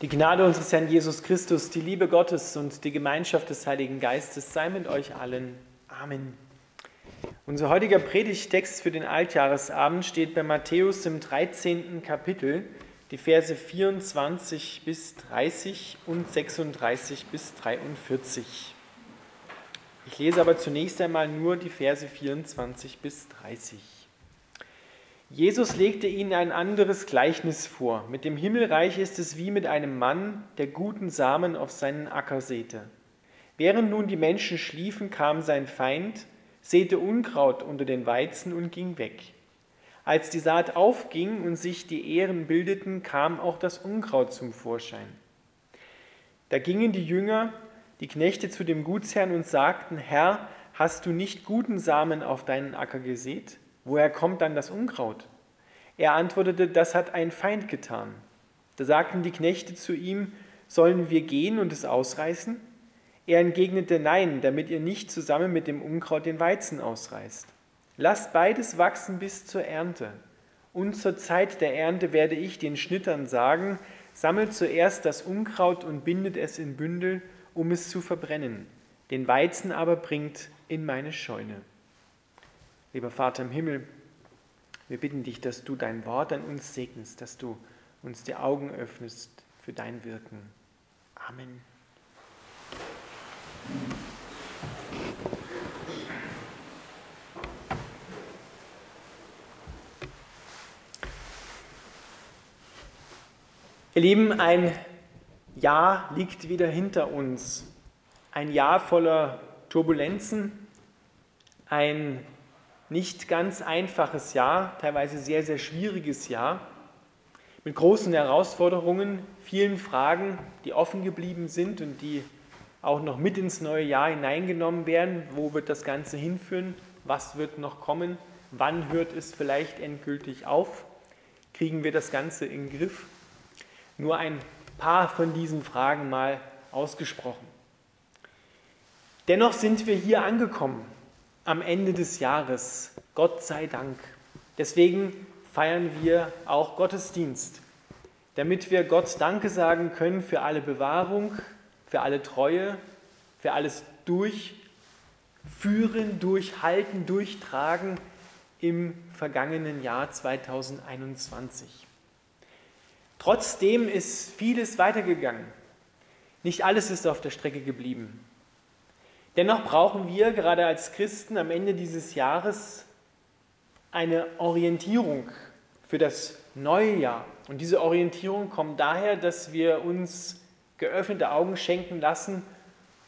Die Gnade unseres Herrn Jesus Christus, die Liebe Gottes und die Gemeinschaft des Heiligen Geistes sei mit euch allen. Amen. Unser heutiger Predigtext für den Altjahresabend steht bei Matthäus im 13. Kapitel, die Verse 24 bis 30 und 36 bis 43. Ich lese aber zunächst einmal nur die Verse 24 bis 30. Jesus legte ihnen ein anderes Gleichnis vor. Mit dem Himmelreich ist es wie mit einem Mann, der guten Samen auf seinen Acker säte. Während nun die Menschen schliefen, kam sein Feind, säte Unkraut unter den Weizen und ging weg. Als die Saat aufging und sich die Ähren bildeten, kam auch das Unkraut zum Vorschein. Da gingen die Jünger, die Knechte zu dem Gutsherrn und sagten, Herr, hast du nicht guten Samen auf deinen Acker gesät? Woher kommt dann das Unkraut? Er antwortete, das hat ein Feind getan. Da sagten die Knechte zu ihm, sollen wir gehen und es ausreißen? Er entgegnete, nein, damit ihr nicht zusammen mit dem Unkraut den Weizen ausreißt. Lasst beides wachsen bis zur Ernte. Und zur Zeit der Ernte werde ich den Schnittern sagen, sammelt zuerst das Unkraut und bindet es in Bündel, um es zu verbrennen. Den Weizen aber bringt in meine Scheune. Lieber Vater im Himmel, wir bitten dich, dass du dein Wort an uns segnest, dass du uns die Augen öffnest für dein Wirken. Amen. Ihr Lieben, ein Jahr liegt wieder hinter uns. Ein Jahr voller Turbulenzen, ein nicht ganz einfaches Jahr, teilweise sehr, sehr schwieriges Jahr, mit großen Herausforderungen, vielen Fragen, die offen geblieben sind und die auch noch mit ins neue Jahr hineingenommen werden. Wo wird das Ganze hinführen? Was wird noch kommen? Wann hört es vielleicht endgültig auf? Kriegen wir das Ganze in den Griff? Nur ein paar von diesen Fragen mal ausgesprochen. Dennoch sind wir hier angekommen am Ende des Jahres. Gott sei Dank. Deswegen feiern wir auch Gottesdienst, damit wir Gott Danke sagen können für alle Bewahrung, für alle Treue, für alles Durchführen, Durchhalten, Durchtragen im vergangenen Jahr 2021. Trotzdem ist vieles weitergegangen. Nicht alles ist auf der Strecke geblieben. Dennoch brauchen wir gerade als Christen am Ende dieses Jahres eine Orientierung für das neue Jahr. Und diese Orientierung kommt daher, dass wir uns geöffnete Augen schenken lassen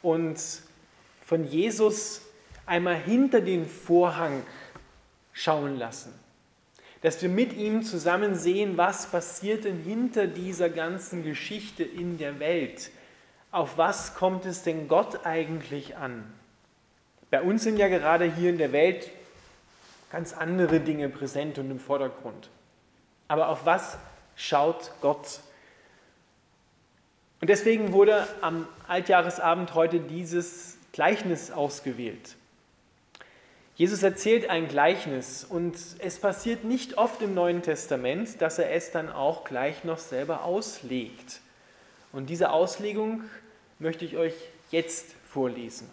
und von Jesus einmal hinter den Vorhang schauen lassen. Dass wir mit ihm zusammen sehen, was passiert denn hinter dieser ganzen Geschichte in der Welt auf was kommt es denn Gott eigentlich an? Bei uns sind ja gerade hier in der Welt ganz andere Dinge präsent und im Vordergrund. Aber auf was schaut Gott? Und deswegen wurde am Altjahresabend heute dieses Gleichnis ausgewählt. Jesus erzählt ein Gleichnis und es passiert nicht oft im Neuen Testament, dass er es dann auch gleich noch selber auslegt. Und diese Auslegung möchte ich euch jetzt vorlesen.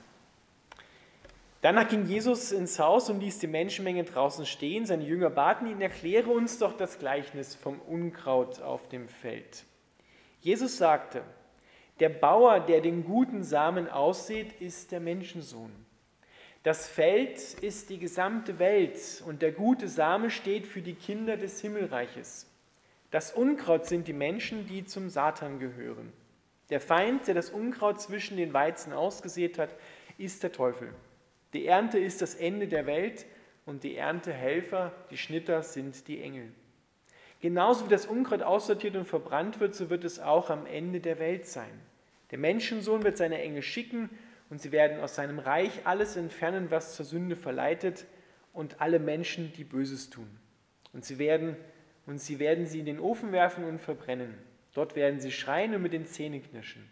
Danach ging Jesus ins Haus und ließ die Menschenmenge draußen stehen. Seine Jünger baten ihn, erkläre uns doch das Gleichnis vom Unkraut auf dem Feld. Jesus sagte, der Bauer, der den guten Samen aussät, ist der Menschensohn. Das Feld ist die gesamte Welt und der gute Same steht für die Kinder des Himmelreiches. Das Unkraut sind die Menschen, die zum Satan gehören. Der Feind, der das Unkraut zwischen den Weizen ausgesät hat, ist der Teufel. Die Ernte ist das Ende der Welt und die Erntehelfer, die Schnitter, sind die Engel. Genauso wie das Unkraut aussortiert und verbrannt wird, so wird es auch am Ende der Welt sein. Der Menschensohn wird seine Engel schicken und sie werden aus seinem Reich alles entfernen, was zur Sünde verleitet und alle Menschen, die Böses tun. Und sie werden, und sie werden sie in den Ofen werfen und verbrennen. Dort werden sie schreien und mit den Zähnen knirschen.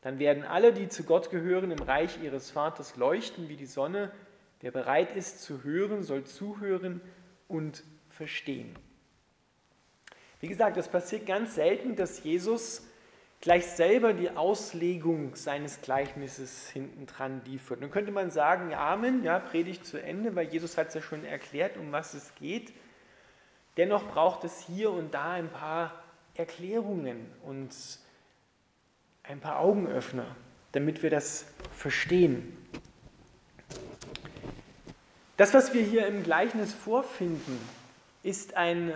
Dann werden alle, die zu Gott gehören, im Reich ihres Vaters leuchten wie die Sonne. Wer bereit ist zu hören, soll zuhören und verstehen. Wie gesagt, es passiert ganz selten, dass Jesus gleich selber die Auslegung seines Gleichnisses hinten dran liefert. Nun könnte man sagen, Amen, ja, Predigt zu Ende, weil Jesus hat es ja schon erklärt, um was es geht. Dennoch braucht es hier und da ein paar Erklärungen und ein paar Augenöffner, damit wir das verstehen. Das, was wir hier im Gleichnis vorfinden, ist ein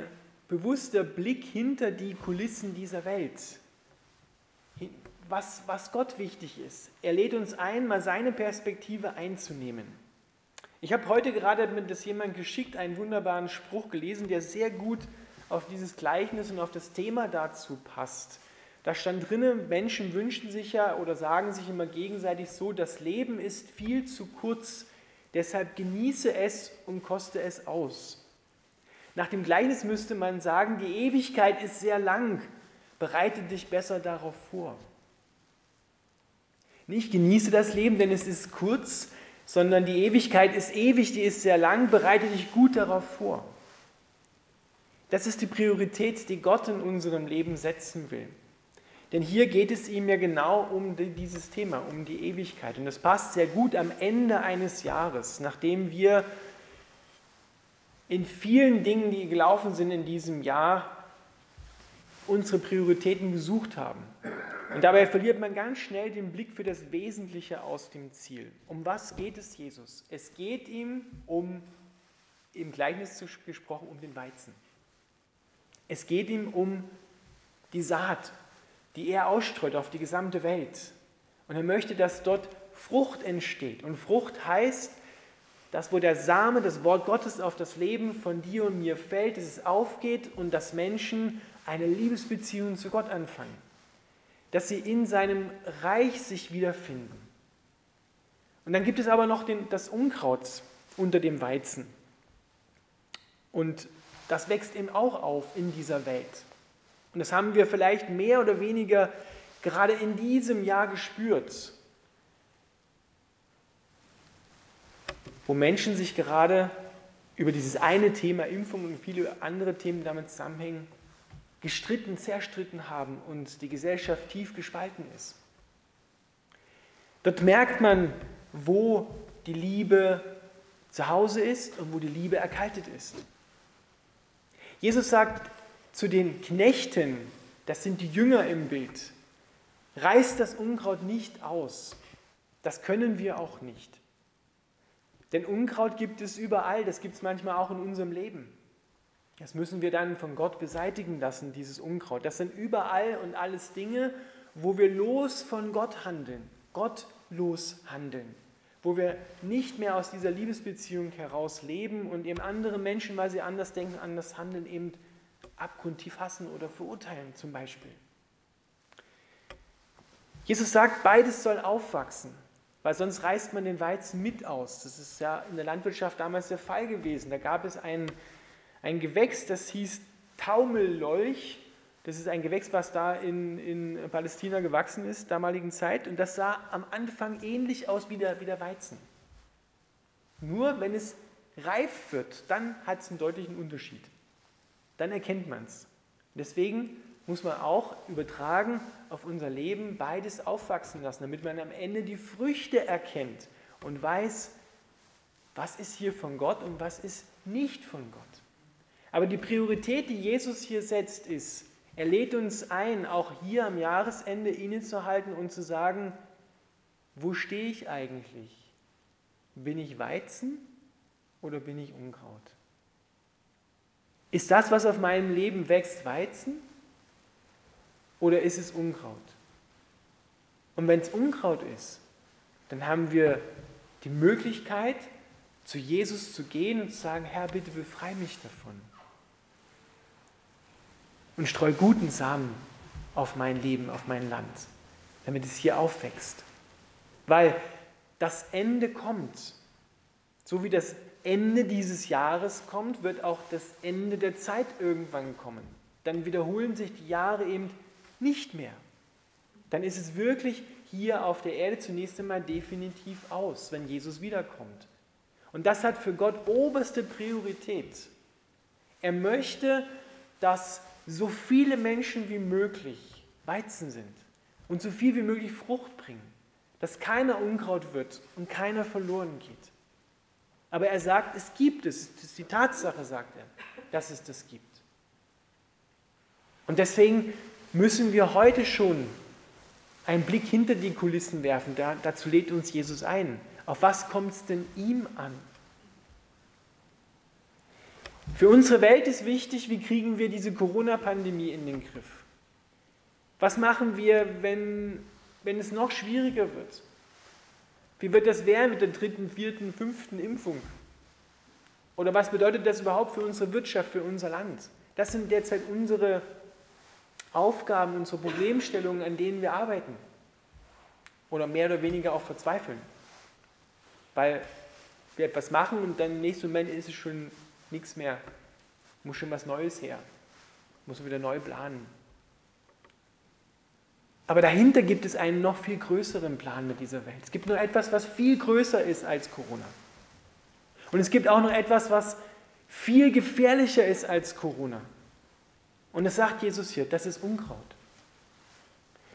bewusster Blick hinter die Kulissen dieser Welt. Was, was Gott wichtig ist. Er lädt uns ein, mal seine Perspektive einzunehmen. Ich habe heute gerade mit das jemand geschickt einen wunderbaren Spruch gelesen, der sehr gut auf dieses Gleichnis und auf das Thema dazu passt. Da stand drinnen, Menschen wünschen sich ja oder sagen sich immer gegenseitig so, das Leben ist viel zu kurz, deshalb genieße es und koste es aus. Nach dem Gleichnis müsste man sagen, die Ewigkeit ist sehr lang, bereite dich besser darauf vor. Nicht genieße das Leben, denn es ist kurz, sondern die Ewigkeit ist ewig, die ist sehr lang, bereite dich gut darauf vor. Das ist die Priorität, die Gott in unserem Leben setzen will. Denn hier geht es ihm ja genau um dieses Thema, um die Ewigkeit. Und das passt sehr gut am Ende eines Jahres, nachdem wir in vielen Dingen, die gelaufen sind in diesem Jahr, unsere Prioritäten gesucht haben. Und dabei verliert man ganz schnell den Blick für das Wesentliche aus dem Ziel. Um was geht es Jesus? Es geht ihm um, im Gleichnis gesprochen, um den Weizen. Es geht ihm um die Saat, die er ausstreut auf die gesamte Welt. Und er möchte, dass dort Frucht entsteht. Und Frucht heißt, dass wo der Same, das Wort Gottes auf das Leben von dir und mir fällt, dass es aufgeht und dass Menschen eine Liebesbeziehung zu Gott anfangen. Dass sie in seinem Reich sich wiederfinden. Und dann gibt es aber noch den, das Unkraut unter dem Weizen. Und das wächst eben auch auf in dieser Welt. Und das haben wir vielleicht mehr oder weniger gerade in diesem Jahr gespürt, wo Menschen sich gerade über dieses eine Thema Impfung und viele andere Themen damit zusammenhängen, gestritten, zerstritten haben und die Gesellschaft tief gespalten ist. Dort merkt man, wo die Liebe zu Hause ist und wo die Liebe erkaltet ist. Jesus sagt, zu den Knechten, das sind die Jünger im Bild, reißt das Unkraut nicht aus. Das können wir auch nicht. Denn Unkraut gibt es überall, das gibt es manchmal auch in unserem Leben. Das müssen wir dann von Gott beseitigen lassen, dieses Unkraut. Das sind überall und alles Dinge, wo wir los von Gott handeln, gottlos handeln, wo wir nicht mehr aus dieser Liebesbeziehung heraus leben und eben andere Menschen, weil sie anders denken, anders handeln, eben abgrundtief hassen oder verurteilen zum Beispiel. Jesus sagt, beides soll aufwachsen, weil sonst reißt man den Weizen mit aus. Das ist ja in der Landwirtschaft damals der Fall gewesen. Da gab es ein, ein Gewächs, das hieß Taumellolch. Das ist ein Gewächs, was da in, in Palästina gewachsen ist, damaligen Zeit. Und das sah am Anfang ähnlich aus wie der, wie der Weizen. Nur wenn es reif wird, dann hat es einen deutlichen Unterschied dann erkennt man es. Deswegen muss man auch übertragen auf unser Leben beides aufwachsen lassen, damit man am Ende die Früchte erkennt und weiß, was ist hier von Gott und was ist nicht von Gott. Aber die Priorität, die Jesus hier setzt, ist, er lädt uns ein, auch hier am Jahresende innezuhalten und zu sagen, wo stehe ich eigentlich? Bin ich Weizen oder bin ich Unkraut? Ist das, was auf meinem Leben wächst, Weizen oder ist es Unkraut? Und wenn es Unkraut ist, dann haben wir die Möglichkeit, zu Jesus zu gehen und zu sagen, Herr, bitte befreie mich davon. Und streu guten Samen auf mein Leben, auf mein Land, damit es hier aufwächst. Weil das Ende kommt, so wie das Ende dieses Jahres kommt, wird auch das Ende der Zeit irgendwann kommen. Dann wiederholen sich die Jahre eben nicht mehr. Dann ist es wirklich hier auf der Erde zunächst einmal definitiv aus, wenn Jesus wiederkommt. Und das hat für Gott oberste Priorität. Er möchte, dass so viele Menschen wie möglich Weizen sind, und so viel wie möglich Frucht bringen, dass keiner Unkraut wird und keiner verloren geht. Aber er sagt, es gibt es, das ist die Tatsache, sagt er, dass es das gibt. Und deswegen müssen wir heute schon einen Blick hinter die Kulissen werfen. Da, dazu lädt uns Jesus ein. Auf was kommt es denn ihm an? Für unsere Welt ist wichtig, wie kriegen wir diese Corona-Pandemie in den Griff? Was machen wir, wenn, wenn es noch schwieriger wird? Wie wird das werden mit der dritten, vierten, fünften Impfung? Oder was bedeutet das überhaupt für unsere Wirtschaft, für unser Land? Das sind derzeit unsere Aufgaben, unsere Problemstellungen, an denen wir arbeiten. Oder mehr oder weniger auch verzweifeln. Weil wir etwas machen und dann im nächsten Moment ist es schon nichts mehr. Muss schon was Neues her. Muss wieder neu planen. Aber dahinter gibt es einen noch viel größeren Plan mit dieser Welt. Es gibt noch etwas, was viel größer ist als Corona. Und es gibt auch noch etwas, was viel gefährlicher ist als Corona. Und das sagt Jesus hier, das ist Unkraut.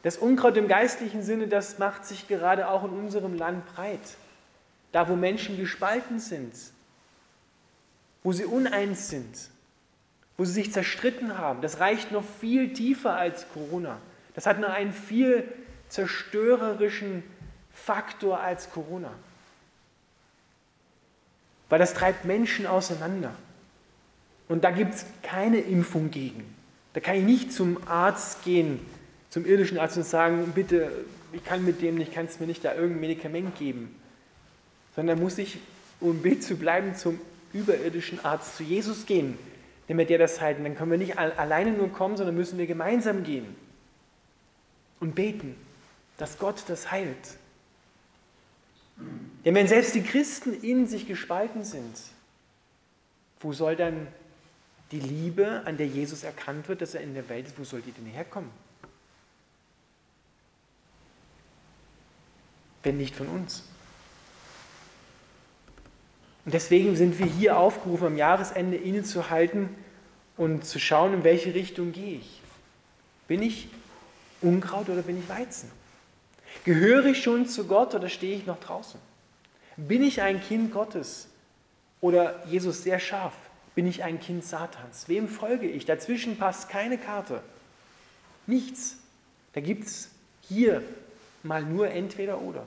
Das Unkraut im geistlichen Sinne, das macht sich gerade auch in unserem Land breit. Da, wo Menschen gespalten sind, wo sie uneins sind, wo sie sich zerstritten haben, das reicht noch viel tiefer als Corona. Das hat noch einen viel zerstörerischen Faktor als Corona. Weil das treibt Menschen auseinander. Und da gibt es keine Impfung gegen. Da kann ich nicht zum Arzt gehen, zum irdischen Arzt und sagen, bitte, ich kann mit dem nicht, kannst mir nicht da irgendein Medikament geben. Sondern muss ich, um im Bild zu bleiben, zum überirdischen Arzt, zu Jesus gehen, damit der das halten. Dann können wir nicht alleine nur kommen, sondern müssen wir gemeinsam gehen und beten, dass Gott das heilt. Denn wenn selbst die Christen in sich gespalten sind, wo soll dann die Liebe, an der Jesus erkannt wird, dass er in der Welt ist, wo soll die denn herkommen? Wenn nicht von uns. Und deswegen sind wir hier aufgerufen, am Jahresende innezuhalten und zu schauen, in welche Richtung gehe ich. Bin ich Unkraut oder bin ich Weizen? Gehöre ich schon zu Gott oder stehe ich noch draußen? Bin ich ein Kind Gottes oder Jesus sehr scharf? bin ich ein Kind Satans? Wem folge ich? Dazwischen passt keine Karte. Nichts. Da gibt es hier mal nur entweder oder.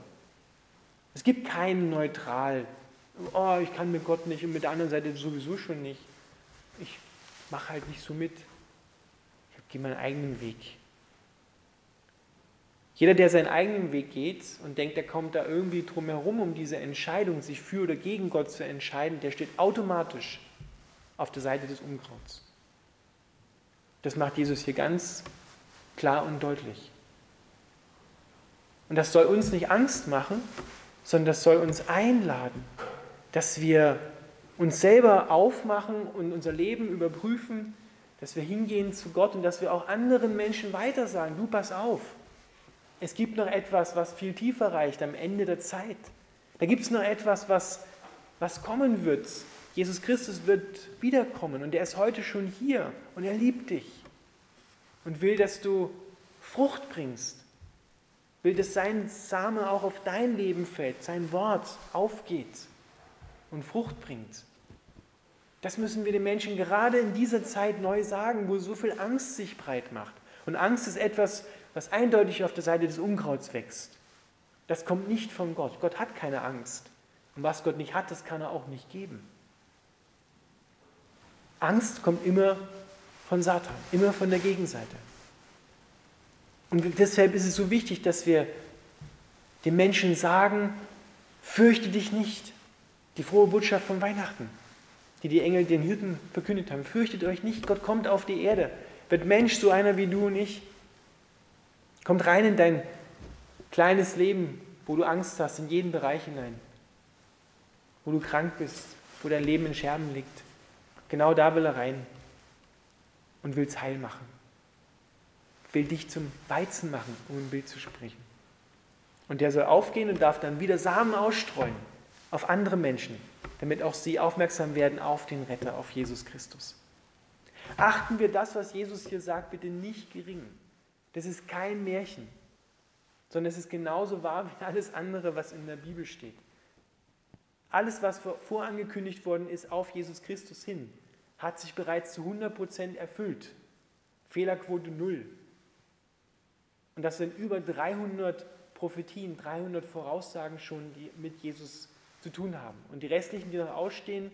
Es gibt keinen neutral. Oh, ich kann mit Gott nicht und mit der anderen Seite sowieso schon nicht. Ich mache halt nicht so mit. Ich gehe meinen eigenen Weg. Jeder, der seinen eigenen Weg geht und denkt, er kommt da irgendwie drum herum, um diese Entscheidung, sich für oder gegen Gott zu entscheiden, der steht automatisch auf der Seite des Unkrauts. Das macht Jesus hier ganz klar und deutlich. Und das soll uns nicht Angst machen, sondern das soll uns einladen, dass wir uns selber aufmachen und unser Leben überprüfen, dass wir hingehen zu Gott und dass wir auch anderen Menschen weiter sagen, du pass auf, es gibt noch etwas, was viel tiefer reicht am Ende der Zeit. Da gibt es noch etwas, was, was kommen wird, Jesus Christus wird wiederkommen und er ist heute schon hier und er liebt dich und will, dass du Frucht bringst. Will, dass sein Same auch auf dein Leben fällt, sein Wort aufgeht und Frucht bringt. Das müssen wir den Menschen gerade in dieser Zeit neu sagen, wo so viel Angst sich breit macht. Und Angst ist etwas, was eindeutig auf der Seite des Unkrauts wächst. Das kommt nicht von Gott. Gott hat keine Angst. Und was Gott nicht hat, das kann er auch nicht geben. Angst kommt immer von Satan, immer von der Gegenseite. Und deshalb ist es so wichtig, dass wir den Menschen sagen, fürchte dich nicht. Die frohe Botschaft von Weihnachten, die die Engel den Hirten verkündet haben. Fürchtet euch nicht, Gott kommt auf die Erde, wird Mensch, so einer wie du und ich. Kommt rein in dein kleines Leben, wo du Angst hast, in jeden Bereich hinein. Wo du krank bist, wo dein Leben in Scherben liegt. Genau da will er rein und will es heil machen. Will dich zum Weizen machen, um ein Bild zu sprechen. Und der soll aufgehen und darf dann wieder Samen ausstreuen auf andere Menschen, damit auch sie aufmerksam werden auf den Retter, auf Jesus Christus. Achten wir das, was Jesus hier sagt, bitte nicht gering. Das ist kein Märchen. sondern es ist genauso wahr wie alles andere, was in der Bibel steht. Alles, was vorangekündigt worden ist auf Jesus Christus hin, hat sich bereits zu 100% erfüllt. Fehlerquote null. Und das sind über 300 Prophetien, 300 Voraussagen schon, die mit Jesus zu tun haben. Und die restlichen, die noch ausstehen,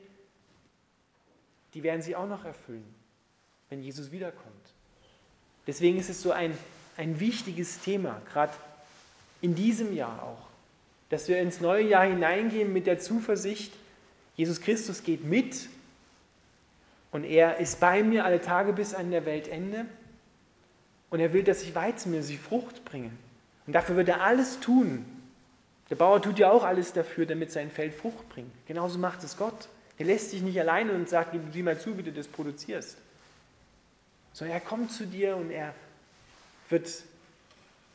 die werden sie auch noch erfüllen, wenn Jesus wiederkommt. Deswegen ist es so ein, ein wichtiges Thema, gerade in diesem Jahr auch, dass wir ins neue Jahr hineingehen mit der Zuversicht, Jesus Christus geht mit und er ist bei mir alle Tage bis an der Weltende und er will, dass ich Weizen mir, ich Frucht bringe. Und dafür wird er alles tun. Der Bauer tut ja auch alles dafür, damit sein Feld Frucht bringt. Genauso macht es Gott. Er lässt dich nicht alleine und sagt, sieh mal zu, wie du das produzierst. Sondern er kommt zu dir und er wird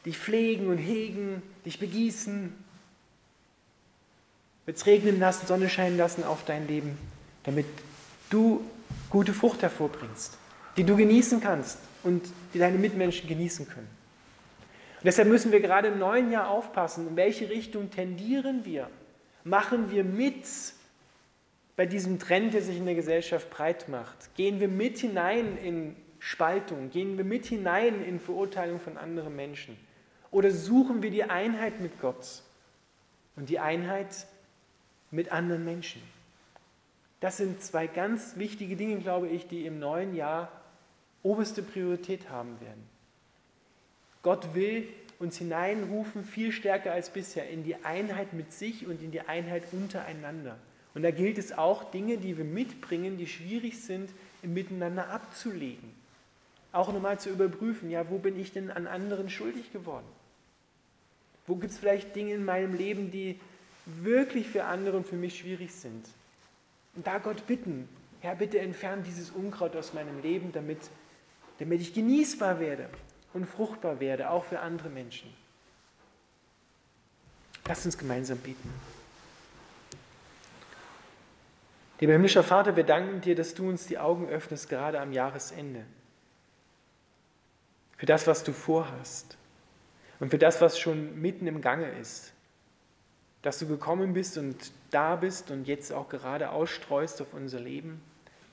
dich pflegen und hegen, dich begießen, wird es regnen lassen, Sonne scheinen lassen auf dein Leben, damit du gute Frucht hervorbringst, die du genießen kannst und die deine Mitmenschen genießen können. Deshalb müssen wir gerade im neuen Jahr aufpassen, in welche Richtung tendieren wir. Machen wir mit bei diesem Trend, der sich in der Gesellschaft breit macht? Gehen wir mit hinein in Spaltung? Gehen wir mit hinein in Verurteilung von anderen Menschen? Oder suchen wir die Einheit mit Gott und die Einheit mit anderen Menschen? Das sind zwei ganz wichtige Dinge, glaube ich, die im neuen Jahr oberste Priorität haben werden. Gott will uns hineinrufen, viel stärker als bisher, in die Einheit mit sich und in die Einheit untereinander. Und da gilt es auch, Dinge, die wir mitbringen, die schwierig sind, im Miteinander abzulegen. Auch nochmal zu überprüfen, ja, wo bin ich denn an anderen schuldig geworden? Wo gibt es vielleicht Dinge in meinem Leben, die wirklich für andere und für mich schwierig sind? Und da Gott bitten, Herr, bitte entfern dieses Unkraut aus meinem Leben, damit, damit ich genießbar werde und fruchtbar werde, auch für andere Menschen. Lass uns gemeinsam beten. Lieber himmlischer Vater, wir danken dir, dass du uns die Augen öffnest, gerade am Jahresende. Für das, was du vorhast und für das, was schon mitten im Gange ist dass du gekommen bist und da bist und jetzt auch gerade ausstreust auf unser Leben,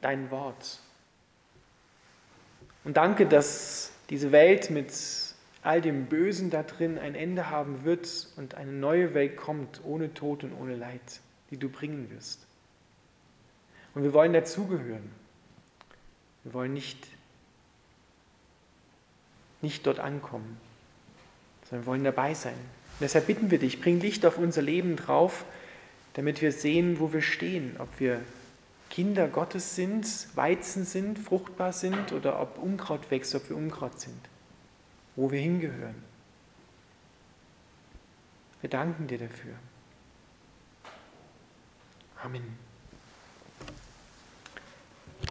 dein Wort. Und danke, dass diese Welt mit all dem Bösen da drin ein Ende haben wird und eine neue Welt kommt, ohne Tod und ohne Leid, die du bringen wirst. Und wir wollen dazugehören. Wir wollen nicht, nicht dort ankommen, sondern wir wollen dabei sein. Deshalb bitten wir dich, bring Licht auf unser Leben drauf, damit wir sehen, wo wir stehen, ob wir Kinder Gottes sind, Weizen sind, fruchtbar sind oder ob Unkraut wächst, ob wir Unkraut sind, wo wir hingehören. Wir danken dir dafür. Amen.